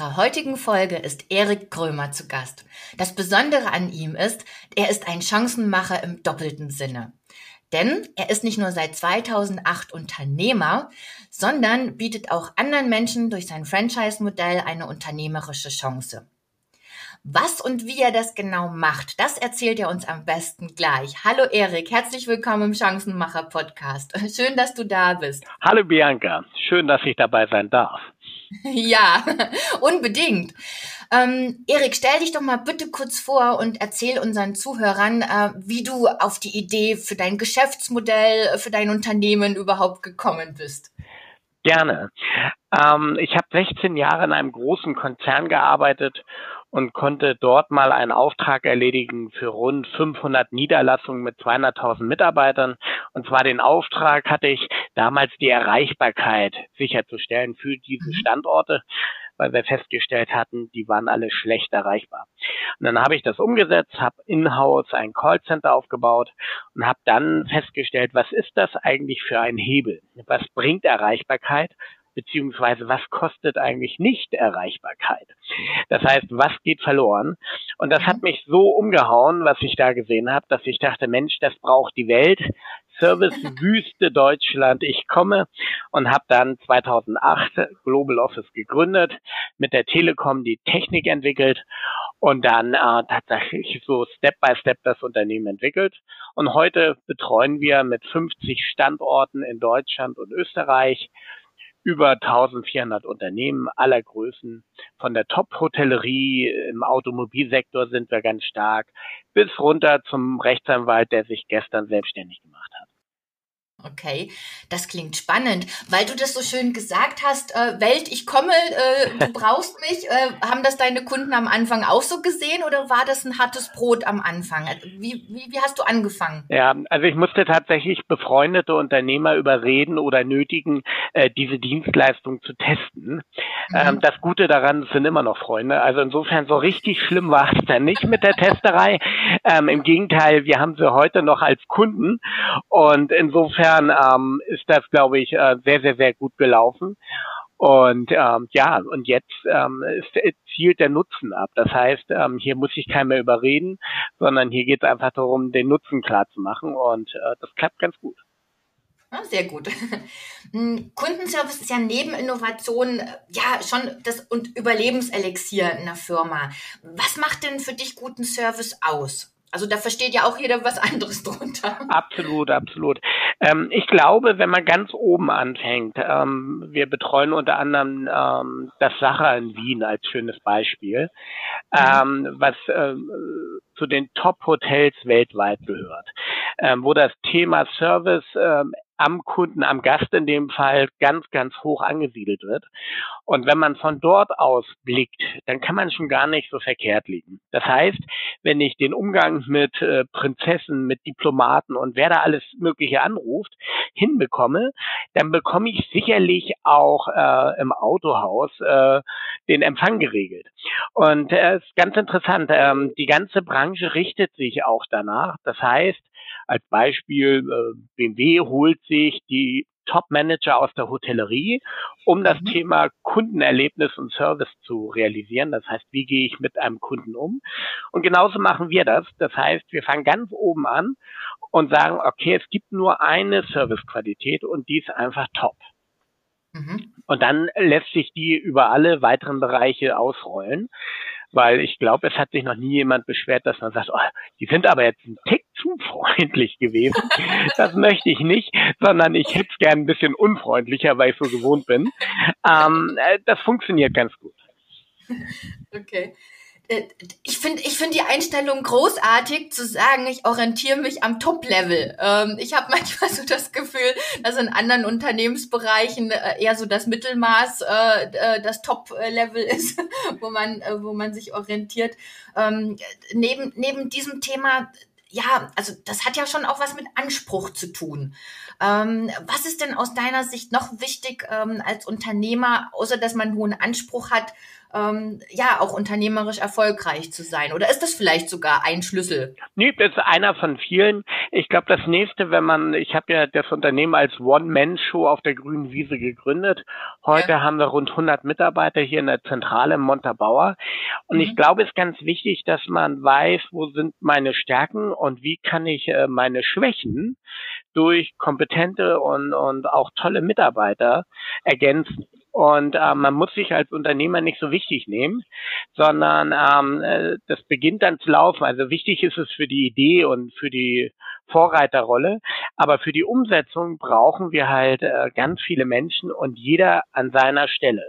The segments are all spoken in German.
unserer heutigen Folge ist Erik Krömer zu Gast. Das Besondere an ihm ist, er ist ein Chancenmacher im doppelten Sinne. Denn er ist nicht nur seit 2008 Unternehmer, sondern bietet auch anderen Menschen durch sein Franchise-Modell eine unternehmerische Chance. Was und wie er das genau macht, das erzählt er uns am besten gleich. Hallo Erik, herzlich willkommen im Chancenmacher Podcast. Schön, dass du da bist. Hallo Bianca, schön, dass ich dabei sein darf. Ja, unbedingt. Ähm, Erik, stell dich doch mal bitte kurz vor und erzähl unseren Zuhörern, äh, wie du auf die Idee für dein Geschäftsmodell, für dein Unternehmen überhaupt gekommen bist. Gerne. Ähm, ich habe 16 Jahre in einem großen Konzern gearbeitet und konnte dort mal einen Auftrag erledigen für rund 500 Niederlassungen mit 200.000 Mitarbeitern. Und zwar den Auftrag hatte ich damals die Erreichbarkeit sicherzustellen für diese mhm. Standorte, weil wir festgestellt hatten, die waren alle schlecht erreichbar. Und dann habe ich das umgesetzt, habe in-house ein Callcenter aufgebaut und habe dann festgestellt, was ist das eigentlich für ein Hebel? Was bringt Erreichbarkeit? Beziehungsweise was kostet eigentlich Nicht-Erreichbarkeit? Das heißt, was geht verloren? Und das hat mhm. mich so umgehauen, was ich da gesehen habe, dass ich dachte, Mensch, das braucht die Welt. Servicewüste Deutschland. Ich komme und habe dann 2008 Global Office gegründet, mit der Telekom die Technik entwickelt und dann äh, tatsächlich so Step by Step das Unternehmen entwickelt. Und heute betreuen wir mit 50 Standorten in Deutschland und Österreich über 1400 Unternehmen aller Größen. Von der Top-Hotellerie im Automobilsektor sind wir ganz stark bis runter zum Rechtsanwalt, der sich gestern selbstständig gemacht hat. Okay, das klingt spannend, weil du das so schön gesagt hast. Äh, Welt, ich komme, äh, du brauchst mich. Äh, haben das deine Kunden am Anfang auch so gesehen oder war das ein hartes Brot am Anfang? Also, wie, wie, wie hast du angefangen? Ja, also ich musste tatsächlich befreundete Unternehmer überreden oder nötigen, äh, diese Dienstleistung zu testen. Mhm. Ähm, das Gute daran sind immer noch Freunde. Also insofern so richtig schlimm war es dann nicht mit der Testerei. Ähm, Im Gegenteil, wir haben sie heute noch als Kunden und insofern insofern ähm, ist das, glaube ich, äh, sehr, sehr, sehr gut gelaufen. Und ähm, ja, und jetzt ähm, ist, äh, zielt der Nutzen ab. Das heißt, ähm, hier muss ich keinen mehr überreden, sondern hier geht es einfach darum, den Nutzen klar zu machen. Und äh, das klappt ganz gut. Ja, sehr gut. Hm, Kundenservice ist ja neben Innovation äh, ja schon das und Überlebenselixier in der Firma. Was macht denn für dich guten Service aus? Also da versteht ja auch jeder was anderes drunter. Absolut, absolut. Ähm, ich glaube, wenn man ganz oben anfängt, ähm, wir betreuen unter anderem ähm, das Sacher in Wien als schönes Beispiel, mhm. was äh, zu den Top-Hotels weltweit gehört, ähm, wo das Thema Service ähm, am Kunden, am Gast in dem Fall ganz, ganz hoch angesiedelt wird. Und wenn man von dort aus blickt, dann kann man schon gar nicht so verkehrt liegen. Das heißt, wenn ich den Umgang mit äh, Prinzessen, mit Diplomaten und wer da alles Mögliche anruft, hinbekomme, dann bekomme ich sicherlich auch äh, im Autohaus äh, den Empfang geregelt. Und es äh, ist ganz interessant, ähm, die ganze Branche richtet sich auch danach. Das heißt, als Beispiel, äh, BMW holt sich die Top-Manager aus der Hotellerie, um das mhm. Thema Kundenerlebnis und Service zu realisieren. Das heißt, wie gehe ich mit einem Kunden um? Und genauso machen wir das. Das heißt, wir fangen ganz oben an und sagen, okay, es gibt nur eine Servicequalität und die ist einfach top. Mhm. Und dann lässt sich die über alle weiteren Bereiche ausrollen weil ich glaube, es hat sich noch nie jemand beschwert, dass man sagt, oh, die sind aber jetzt ein Tick zu freundlich gewesen. das möchte ich nicht, sondern ich hätte es gern ein bisschen unfreundlicher, weil ich so gewohnt bin. Ähm, äh, das funktioniert ganz gut. Okay. Äh, ich finde ich finde die Einstellung großartig, zu sagen, ich orientiere mich am Top-Level. Ähm, ich habe manchmal so das Gefühl, dass in anderen Unternehmensbereichen äh, eher so das Mittelmaß äh, äh das Top-Level ist, wo man, äh, wo man sich orientiert. Ähm, neben, neben diesem Thema ja, also das hat ja schon auch was mit Anspruch zu tun. Ähm, was ist denn aus deiner Sicht noch wichtig ähm, als Unternehmer, außer dass man einen hohen Anspruch hat, ähm, ja auch unternehmerisch erfolgreich zu sein? Oder ist das vielleicht sogar ein Schlüssel? Nee, das ist einer von vielen. Ich glaube, das nächste, wenn man, ich habe ja das Unternehmen als One-Man-Show auf der grünen Wiese gegründet. Heute ja. haben wir rund 100 Mitarbeiter hier in der Zentrale in Montabaur. Und mhm. ich glaube, es ist ganz wichtig, dass man weiß, wo sind meine Stärken und wie kann ich äh, meine Schwächen durch kompetente und, und auch tolle Mitarbeiter ergänzen. Und äh, man muss sich als Unternehmer nicht so wichtig nehmen, sondern ähm, äh, das beginnt dann zu laufen. Also wichtig ist es für die Idee und für die Vorreiterrolle, aber für die Umsetzung brauchen wir halt äh, ganz viele Menschen und jeder an seiner Stelle.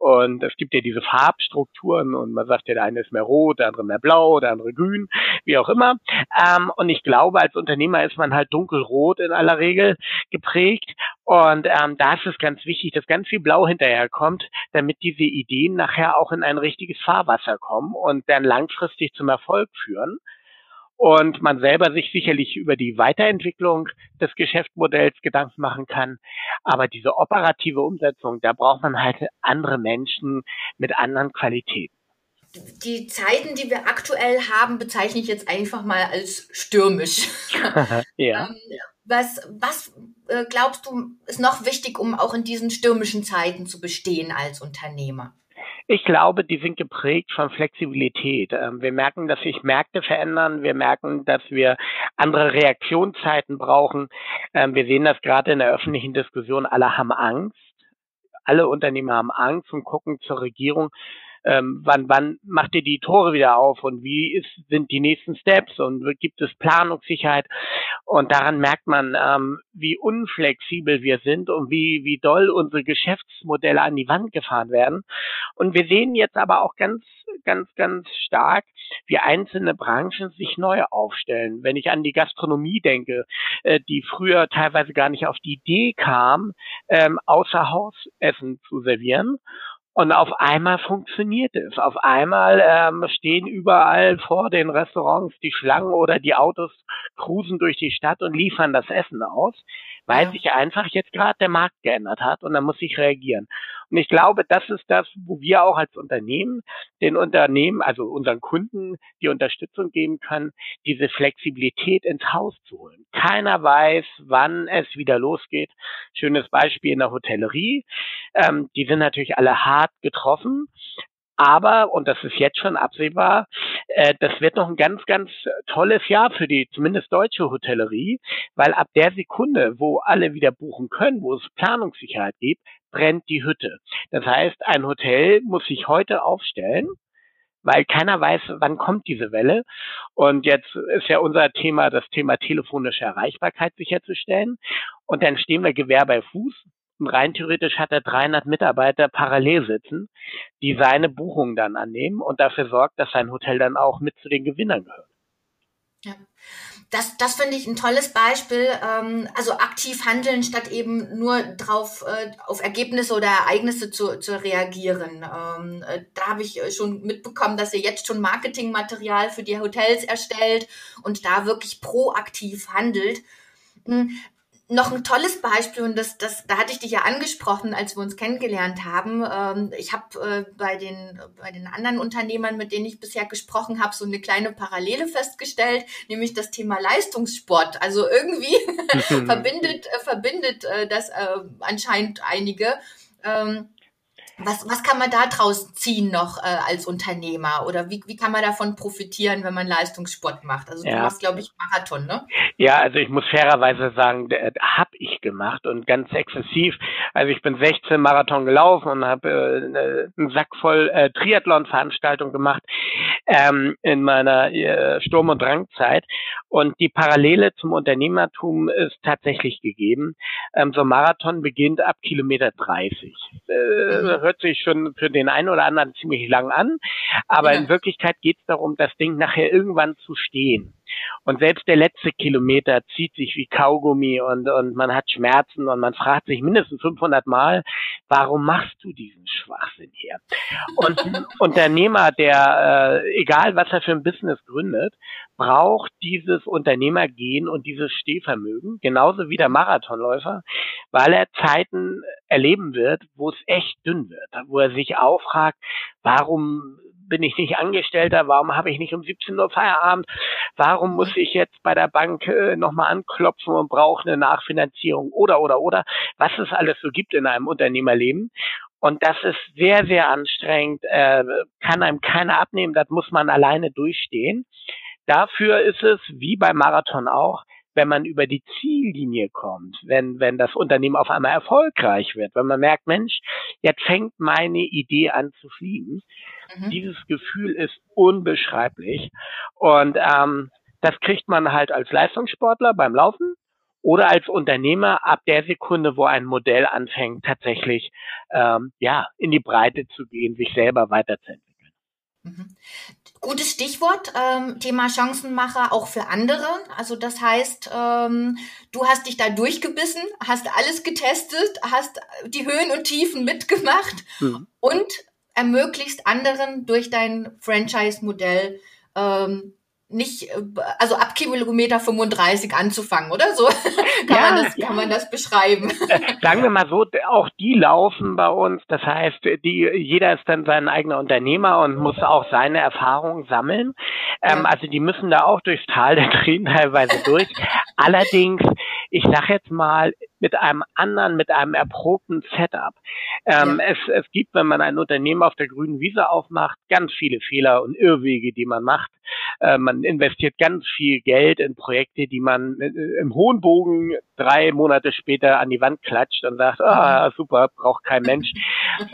Und es gibt ja diese Farbstrukturen und man sagt ja, der eine ist mehr rot, der andere mehr blau, der andere grün, wie auch immer. Ähm, und ich glaube, als Unternehmer ist man halt dunkelrot in aller Regel geprägt. Und ähm, da ist es ganz wichtig, dass ganz viel Blau hinterherkommt, damit diese Ideen nachher auch in ein richtiges Fahrwasser kommen und dann langfristig zum Erfolg führen und man selber sich sicherlich über die Weiterentwicklung des Geschäftsmodells Gedanken machen kann. Aber diese operative Umsetzung, da braucht man halt andere Menschen mit anderen Qualitäten. Die Zeiten, die wir aktuell haben, bezeichne ich jetzt einfach mal als stürmisch. ja. Ähm, was, was äh, glaubst du, ist noch wichtig, um auch in diesen stürmischen Zeiten zu bestehen als Unternehmer? Ich glaube, die sind geprägt von Flexibilität. Ähm, wir merken, dass sich Märkte verändern. Wir merken, dass wir andere Reaktionszeiten brauchen. Ähm, wir sehen das gerade in der öffentlichen Diskussion. Alle haben Angst. Alle Unternehmer haben Angst und gucken zur Regierung ähm, wann, wann macht ihr die Tore wieder auf und wie ist, sind die nächsten Steps und gibt es Planungssicherheit? Und daran merkt man, ähm, wie unflexibel wir sind und wie, wie doll unsere Geschäftsmodelle an die Wand gefahren werden. Und wir sehen jetzt aber auch ganz, ganz, ganz stark, wie einzelne Branchen sich neu aufstellen. Wenn ich an die Gastronomie denke, äh, die früher teilweise gar nicht auf die Idee kam, ähm, außer Hausessen zu servieren und auf einmal funktioniert es. Auf einmal ähm, stehen überall vor den Restaurants die Schlangen oder die Autos cruisen durch die Stadt und liefern das Essen aus weil ja. sich einfach jetzt gerade der Markt geändert hat und dann muss ich reagieren. Und ich glaube, das ist das, wo wir auch als Unternehmen den Unternehmen, also unseren Kunden die Unterstützung geben können, diese Flexibilität ins Haus zu holen. Keiner weiß, wann es wieder losgeht. Schönes Beispiel in der Hotellerie. Ähm, die sind natürlich alle hart getroffen, aber, und das ist jetzt schon absehbar, äh, das wird noch ein ganz, ganz tolles Jahr für die zumindest deutsche Hotellerie, weil ab der Sekunde, wo alle wieder buchen können, wo es Planungssicherheit gibt, brennt die Hütte. Das heißt, ein Hotel muss sich heute aufstellen, weil keiner weiß, wann kommt diese Welle. Und jetzt ist ja unser Thema, das Thema telefonische Erreichbarkeit sicherzustellen. Und dann stehen wir Gewehr bei Fuß und rein theoretisch hat er 300 Mitarbeiter parallel sitzen, die seine Buchung dann annehmen und dafür sorgt, dass sein Hotel dann auch mit zu den Gewinnern gehört. Ja, das, das finde ich ein tolles Beispiel. Ähm, also aktiv handeln, statt eben nur drauf äh, auf Ergebnisse oder Ereignisse zu, zu reagieren. Ähm, äh, da habe ich schon mitbekommen, dass ihr jetzt schon Marketingmaterial für die Hotels erstellt und da wirklich proaktiv handelt. Noch ein tolles Beispiel und das, das, da hatte ich dich ja angesprochen, als wir uns kennengelernt haben. Ähm, ich habe äh, bei den bei den anderen Unternehmern, mit denen ich bisher gesprochen habe, so eine kleine Parallele festgestellt, nämlich das Thema Leistungssport. Also irgendwie verbindet äh, verbindet äh, das äh, anscheinend einige. Ähm, was, was kann man da draus ziehen noch äh, als Unternehmer? Oder wie, wie kann man davon profitieren, wenn man Leistungssport macht? Also du ja. machst, glaube ich, Marathon, ne? Ja, also ich muss fairerweise sagen, habe ich gemacht und ganz exzessiv. Also ich bin 16 Marathon gelaufen und habe äh, einen Sack voll äh, Triathlon-Veranstaltungen gemacht ähm, in meiner äh, Sturm- und Drangzeit. Und die Parallele zum Unternehmertum ist tatsächlich gegeben. Ähm, so ein Marathon beginnt ab Kilometer 30. Äh, mhm hört sich schon für den einen oder anderen ziemlich lang an, aber ja. in Wirklichkeit geht es darum, das Ding nachher irgendwann zu stehen. Und selbst der letzte Kilometer zieht sich wie Kaugummi und, und man hat Schmerzen und man fragt sich mindestens 500 Mal, warum machst du diesen Schwachsinn hier? Und ein Unternehmer, der, äh, egal was er für ein Business gründet, braucht dieses Unternehmergehen und dieses Stehvermögen, genauso wie der Marathonläufer, weil er Zeiten erleben wird, wo es echt dünn wird, wo er sich auch fragt, warum bin ich nicht Angestellter? Warum habe ich nicht um 17 Uhr Feierabend? Warum muss ich jetzt bei der Bank äh, nochmal anklopfen und brauche eine Nachfinanzierung? Oder, oder, oder, was es alles so gibt in einem Unternehmerleben. Und das ist sehr, sehr anstrengend, äh, kann einem keiner abnehmen, das muss man alleine durchstehen. Dafür ist es, wie beim Marathon auch, wenn man über die Ziellinie kommt, wenn, wenn das Unternehmen auf einmal erfolgreich wird, wenn man merkt, Mensch, jetzt fängt meine Idee an zu fliegen. Mhm. Dieses Gefühl ist unbeschreiblich. Und ähm, das kriegt man halt als Leistungssportler beim Laufen oder als Unternehmer ab der Sekunde, wo ein Modell anfängt, tatsächlich ähm, ja in die Breite zu gehen, sich selber weiterzuentwickeln. Mhm. Gutes Stichwort, ähm, Thema Chancenmacher auch für andere. Also das heißt, ähm, du hast dich da durchgebissen, hast alles getestet, hast die Höhen und Tiefen mitgemacht mhm. und ermöglicht anderen durch dein Franchise-Modell ähm, nicht, äh, also ab Kilometer 35 anzufangen, oder so? kann, ja, man das, ja. kann man das beschreiben? Sagen wir mal so, auch die laufen bei uns. Das heißt, die, jeder ist dann sein eigener Unternehmer und muss auch seine Erfahrungen sammeln. Ähm, ja. Also die müssen da auch durchs Tal der Tränen teilweise durch. Allerdings, ich sag jetzt mal, mit einem anderen, mit einem erprobten Setup. Ähm, ja. es, es gibt, wenn man ein Unternehmen auf der grünen Wiese aufmacht, ganz viele Fehler und Irrwege, die man macht. Äh, man investiert ganz viel Geld in Projekte, die man äh, im hohen Bogen drei Monate später an die Wand klatscht und sagt, ah, mhm. super, braucht kein Mensch.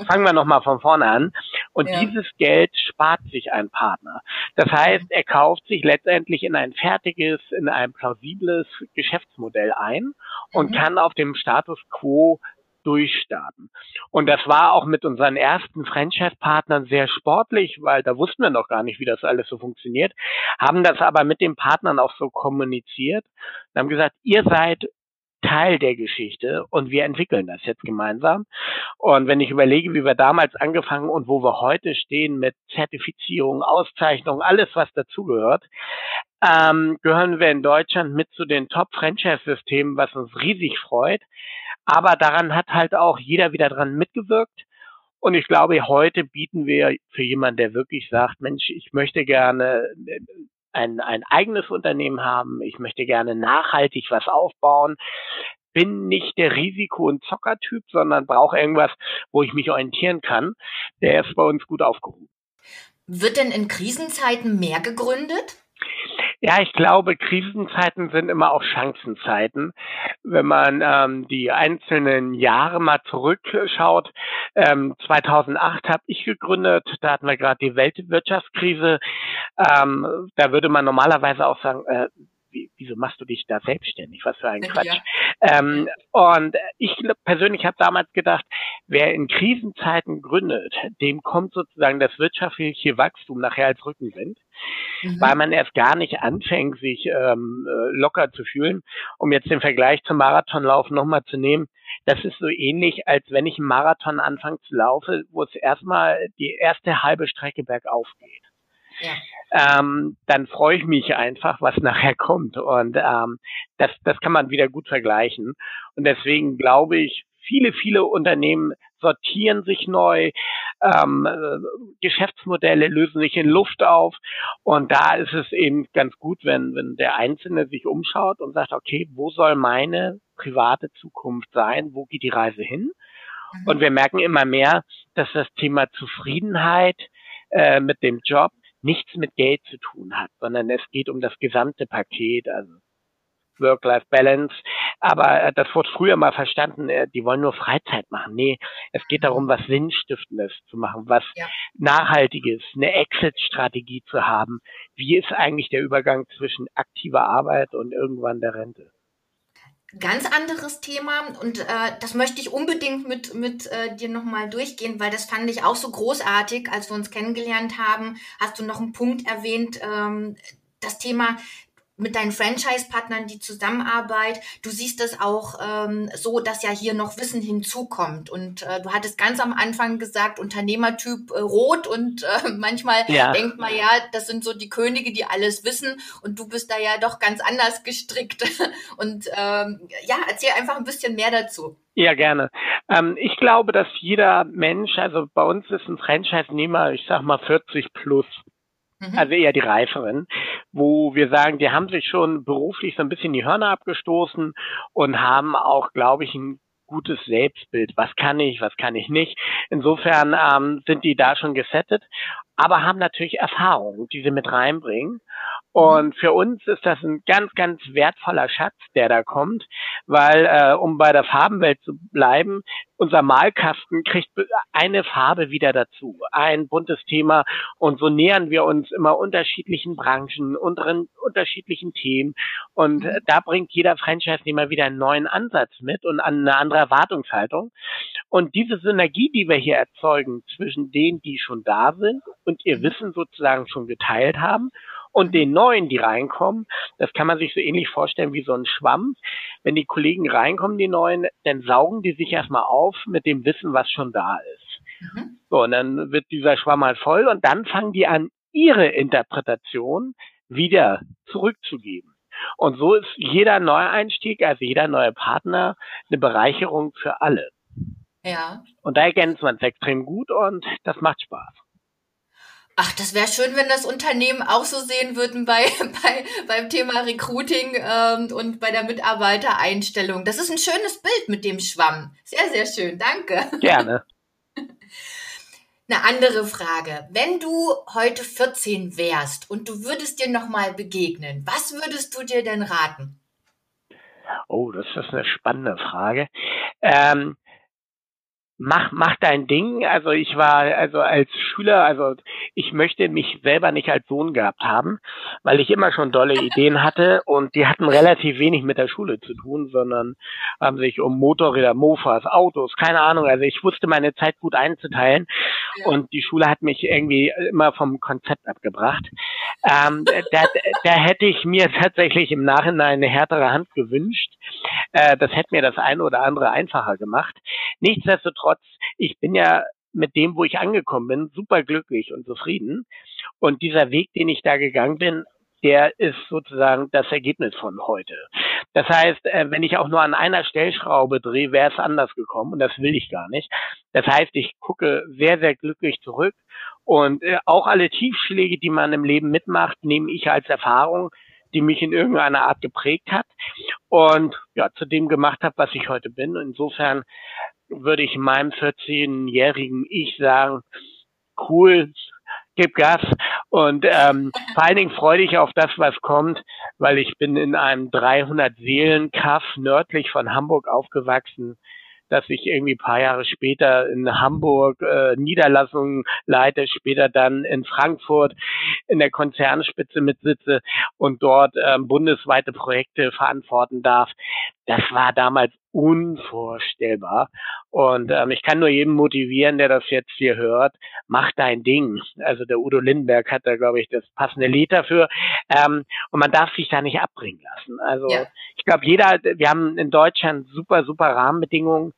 Fangen wir nochmal von vorne an. Und ja. dieses Geld spart sich ein Partner. Das heißt, er kauft sich letztendlich in ein fertiges, in ein plausibles Geschäftsmodell ein und mhm. kann auf dem Status quo durchstarten. Und das war auch mit unseren ersten Franchise-Partnern sehr sportlich, weil da wussten wir noch gar nicht, wie das alles so funktioniert, haben das aber mit den Partnern auch so kommuniziert und haben gesagt, ihr seid Teil der Geschichte und wir entwickeln das jetzt gemeinsam. Und wenn ich überlege, wie wir damals angefangen und wo wir heute stehen mit Zertifizierung, Auszeichnung, alles was dazugehört, ähm, gehören wir in Deutschland mit zu den Top-Franchise-Systemen, was uns riesig freut. Aber daran hat halt auch jeder wieder dran mitgewirkt. Und ich glaube, heute bieten wir für jemanden, der wirklich sagt, Mensch, ich möchte gerne ein, ein eigenes Unternehmen haben, ich möchte gerne nachhaltig was aufbauen, bin nicht der Risiko- und Zockertyp, sondern brauche irgendwas, wo ich mich orientieren kann. Der ist bei uns gut aufgehoben. Wird denn in Krisenzeiten mehr gegründet? Ja, ich glaube, Krisenzeiten sind immer auch Chancenzeiten. Wenn man ähm, die einzelnen Jahre mal zurückschaut, ähm, 2008 habe ich gegründet, da hatten wir gerade die Weltwirtschaftskrise. Ähm, da würde man normalerweise auch sagen, äh, wieso machst du dich da selbstständig? Was für ein Quatsch. Ja. Ähm, und ich persönlich habe damals gedacht, wer in Krisenzeiten gründet, dem kommt sozusagen das wirtschaftliche Wachstum nachher als Rückenwind, mhm. weil man erst gar nicht anfängt, sich ähm, äh, locker zu fühlen. Um jetzt den Vergleich zum Marathonlauf nochmal zu nehmen, das ist so ähnlich, als wenn ich einen Marathon anfange zu laufen, wo es erstmal die erste halbe Strecke bergauf geht ja. ähm, dann freue ich mich einfach, was nachher kommt. Und ähm, das, das kann man wieder gut vergleichen. Und deswegen glaube ich, viele, viele Unternehmen sortieren sich neu, ähm, äh, Geschäftsmodelle lösen sich in Luft auf. Und da ist es eben ganz gut, wenn, wenn der Einzelne sich umschaut und sagt, okay, wo soll meine private Zukunft sein? Wo geht die Reise hin? Mhm. Und wir merken immer mehr, dass das Thema Zufriedenheit äh, mit dem Job nichts mit Geld zu tun hat, sondern es geht um das gesamte Paket, also Work-Life-Balance. Aber äh, das wurde früher mal verstanden, äh, die wollen nur Freizeit machen. Nee, es geht darum, was Sinnstiftendes zu machen, was ja. Nachhaltiges, eine Exit-Strategie zu haben. Wie ist eigentlich der Übergang zwischen aktiver Arbeit und irgendwann der Rente? Ganz anderes Thema und äh, das möchte ich unbedingt mit, mit äh, dir nochmal durchgehen, weil das fand ich auch so großartig, als wir uns kennengelernt haben. Hast du noch einen Punkt erwähnt, ähm, das Thema mit deinen Franchise-Partnern die Zusammenarbeit. Du siehst es auch ähm, so, dass ja hier noch Wissen hinzukommt. Und äh, du hattest ganz am Anfang gesagt, Unternehmertyp äh, rot und äh, manchmal ja. denkt man ja, das sind so die Könige, die alles wissen. Und du bist da ja doch ganz anders gestrickt. Und ähm, ja, erzähl einfach ein bisschen mehr dazu. Ja, gerne. Ähm, ich glaube, dass jeder Mensch, also bei uns ist ein Franchise-Nehmer, ich sag mal 40 plus, mhm. also eher die Reiferen, wo wir sagen, die haben sich schon beruflich so ein bisschen die Hörner abgestoßen und haben auch, glaube ich, ein gutes Selbstbild. Was kann ich, was kann ich nicht? Insofern ähm, sind die da schon gesettet, aber haben natürlich Erfahrungen, die sie mit reinbringen. Und für uns ist das ein ganz, ganz wertvoller Schatz, der da kommt, weil, äh, um bei der Farbenwelt zu bleiben, unser Malkasten kriegt eine Farbe wieder dazu, ein buntes Thema und so nähern wir uns immer unterschiedlichen Branchen, unseren unterschiedlichen Themen und mhm. da bringt jeder Franchise-Nehmer wieder einen neuen Ansatz mit und eine andere Erwartungshaltung und diese Synergie, die wir hier erzeugen zwischen denen, die schon da sind und ihr mhm. Wissen sozusagen schon geteilt haben und den neuen, die reinkommen, das kann man sich so ähnlich vorstellen wie so ein Schwamm. Wenn die Kollegen reinkommen, die neuen, dann saugen die sich erstmal auf mit dem Wissen, was schon da ist. Mhm. So, und dann wird dieser Schwamm halt voll und dann fangen die an, ihre Interpretation wieder zurückzugeben. Und so ist jeder Neueinstieg, also jeder neue Partner, eine Bereicherung für alle. Ja. Und da ergänzt man es extrem gut und das macht Spaß. Ach, das wäre schön, wenn das Unternehmen auch so sehen würden bei, bei beim Thema Recruiting ähm, und bei der Mitarbeitereinstellung. Das ist ein schönes Bild mit dem Schwamm. Sehr, sehr schön. Danke. Gerne. Eine andere Frage. Wenn du heute 14 wärst und du würdest dir nochmal begegnen, was würdest du dir denn raten? Oh, das ist eine spannende Frage. Ähm, mach, mach dein Ding. Also ich war also als Schüler, also ich möchte mich selber nicht als Sohn gehabt haben, weil ich immer schon dolle Ideen hatte und die hatten relativ wenig mit der Schule zu tun, sondern haben sich um Motorräder, Mofas, Autos, keine Ahnung. Also ich wusste meine Zeit gut einzuteilen und die Schule hat mich irgendwie immer vom Konzept abgebracht. Ähm, da, da hätte ich mir tatsächlich im Nachhinein eine härtere Hand gewünscht. Äh, das hätte mir das eine oder andere einfacher gemacht. Nichtsdestotrotz, ich bin ja mit dem, wo ich angekommen bin, super glücklich und zufrieden. Und dieser Weg, den ich da gegangen bin, der ist sozusagen das Ergebnis von heute. Das heißt, äh, wenn ich auch nur an einer Stellschraube drehe, wäre es anders gekommen und das will ich gar nicht. Das heißt, ich gucke sehr, sehr glücklich zurück und äh, auch alle Tiefschläge, die man im Leben mitmacht, nehme ich als Erfahrung, die mich in irgendeiner Art geprägt hat und ja, zu dem gemacht habe, was ich heute bin. Insofern würde ich meinem 14-jährigen Ich sagen, cool, gib Gas und ähm, vor allen Dingen freue dich auf das, was kommt, weil ich bin in einem 300-Seelen-Kaff nördlich von Hamburg aufgewachsen dass ich irgendwie paar Jahre später in Hamburg äh, Niederlassungen leite, später dann in Frankfurt in der Konzernspitze mitsitze und dort ähm, bundesweite Projekte verantworten darf. Das war damals unvorstellbar. Und ähm, ich kann nur jedem motivieren, der das jetzt hier hört, mach dein Ding. Also der Udo Lindenberg hat da, glaube ich, das passende Lied dafür. Ähm, und man darf sich da nicht abbringen lassen. Also ja. ich glaube, jeder, wir haben in Deutschland super, super Rahmenbedingungen.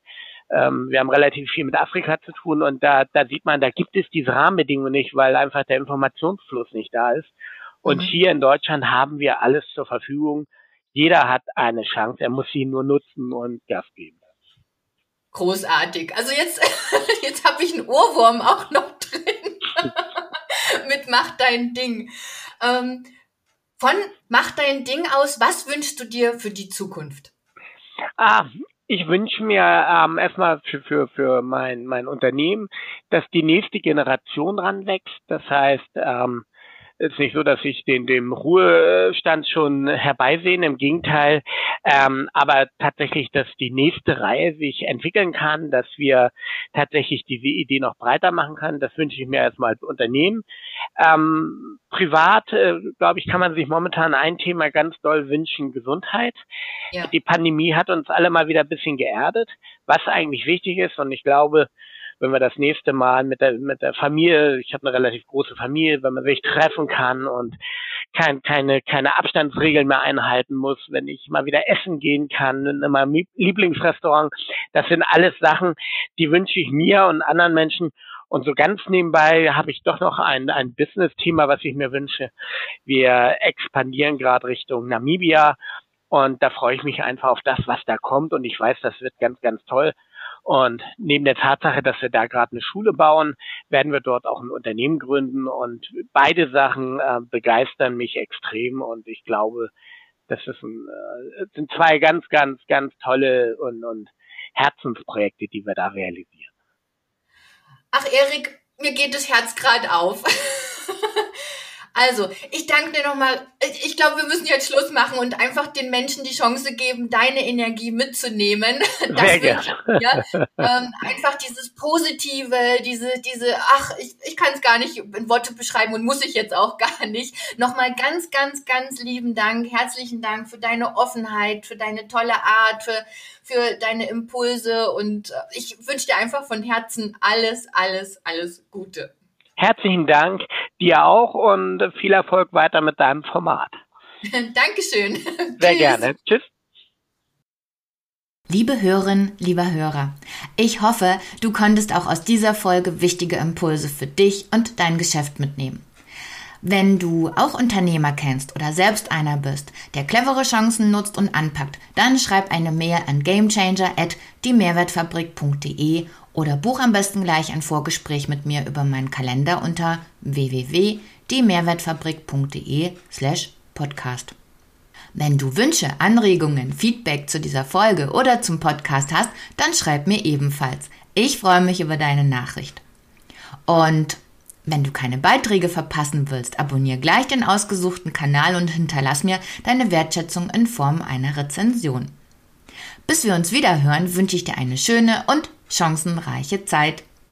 Ähm, wir haben relativ viel mit Afrika zu tun und da, da sieht man, da gibt es diese Rahmenbedingungen nicht, weil einfach der Informationsfluss nicht da ist. Und mhm. hier in Deutschland haben wir alles zur Verfügung. Jeder hat eine Chance, er muss sie nur nutzen und Gas geben. Großartig. Also jetzt, jetzt habe ich einen Ohrwurm auch noch drin. Mit Mach dein Ding. Ähm, von Mach dein Ding aus, was wünschst du dir für die Zukunft? Ah, ich wünsche mir ähm, erstmal für, für, für mein, mein Unternehmen, dass die nächste Generation ranwächst. Das heißt, ähm, ist nicht so, dass ich den dem Ruhestand schon herbeisehen, im Gegenteil, ähm, aber tatsächlich, dass die nächste Reihe sich entwickeln kann, dass wir tatsächlich diese Idee noch breiter machen können, das wünsche ich mir erstmal als Unternehmen. Ähm, privat, äh, glaube ich, kann man sich momentan ein Thema ganz doll wünschen, Gesundheit. Ja. Die Pandemie hat uns alle mal wieder ein bisschen geerdet, was eigentlich wichtig ist und ich glaube, wenn wir das nächste Mal mit der, mit der Familie, ich habe eine relativ große Familie, wenn man sich treffen kann und kein, keine, keine Abstandsregeln mehr einhalten muss, wenn ich mal wieder essen gehen kann in meinem Lieblingsrestaurant. Das sind alles Sachen, die wünsche ich mir und anderen Menschen. Und so ganz nebenbei habe ich doch noch ein, ein Business-Thema, was ich mir wünsche. Wir expandieren gerade Richtung Namibia und da freue ich mich einfach auf das, was da kommt. Und ich weiß, das wird ganz, ganz toll. Und neben der Tatsache, dass wir da gerade eine Schule bauen, werden wir dort auch ein Unternehmen gründen. Und beide Sachen äh, begeistern mich extrem. Und ich glaube, das ist ein, äh, sind zwei ganz, ganz, ganz tolle und, und Herzensprojekte, die wir da realisieren. Ach, Erik, mir geht das Herz gerade auf. Also, ich danke dir nochmal. Ich glaube, wir müssen jetzt Schluss machen und einfach den Menschen die Chance geben, deine Energie mitzunehmen. Das Sehr gerne. Ja, ähm, einfach dieses Positive, diese, diese, ach, ich, ich kann es gar nicht in Worte beschreiben und muss ich jetzt auch gar nicht. Nochmal ganz, ganz, ganz lieben Dank, herzlichen Dank für deine Offenheit, für deine tolle Art, für, für deine Impulse und äh, ich wünsche dir einfach von Herzen alles, alles, alles Gute. Herzlichen Dank dir auch und viel Erfolg weiter mit deinem Format. Dankeschön. Sehr gerne. Tschüss. Liebe Hörerin, lieber Hörer, ich hoffe, du konntest auch aus dieser Folge wichtige Impulse für dich und dein Geschäft mitnehmen. Wenn du auch Unternehmer kennst oder selbst einer bist, der clevere Chancen nutzt und anpackt, dann schreib eine Mail an gamechanger at diemehrwertfabrik.de oder buch am besten gleich ein Vorgespräch mit mir über meinen Kalender unter www.diemehrwertfabrik.de slash podcast. Wenn du Wünsche, Anregungen, Feedback zu dieser Folge oder zum Podcast hast, dann schreib mir ebenfalls. Ich freue mich über deine Nachricht. Und wenn du keine Beiträge verpassen willst, abonniere gleich den ausgesuchten Kanal und hinterlass mir deine Wertschätzung in Form einer Rezension. Bis wir uns wieder hören, wünsche ich dir eine schöne und chancenreiche Zeit.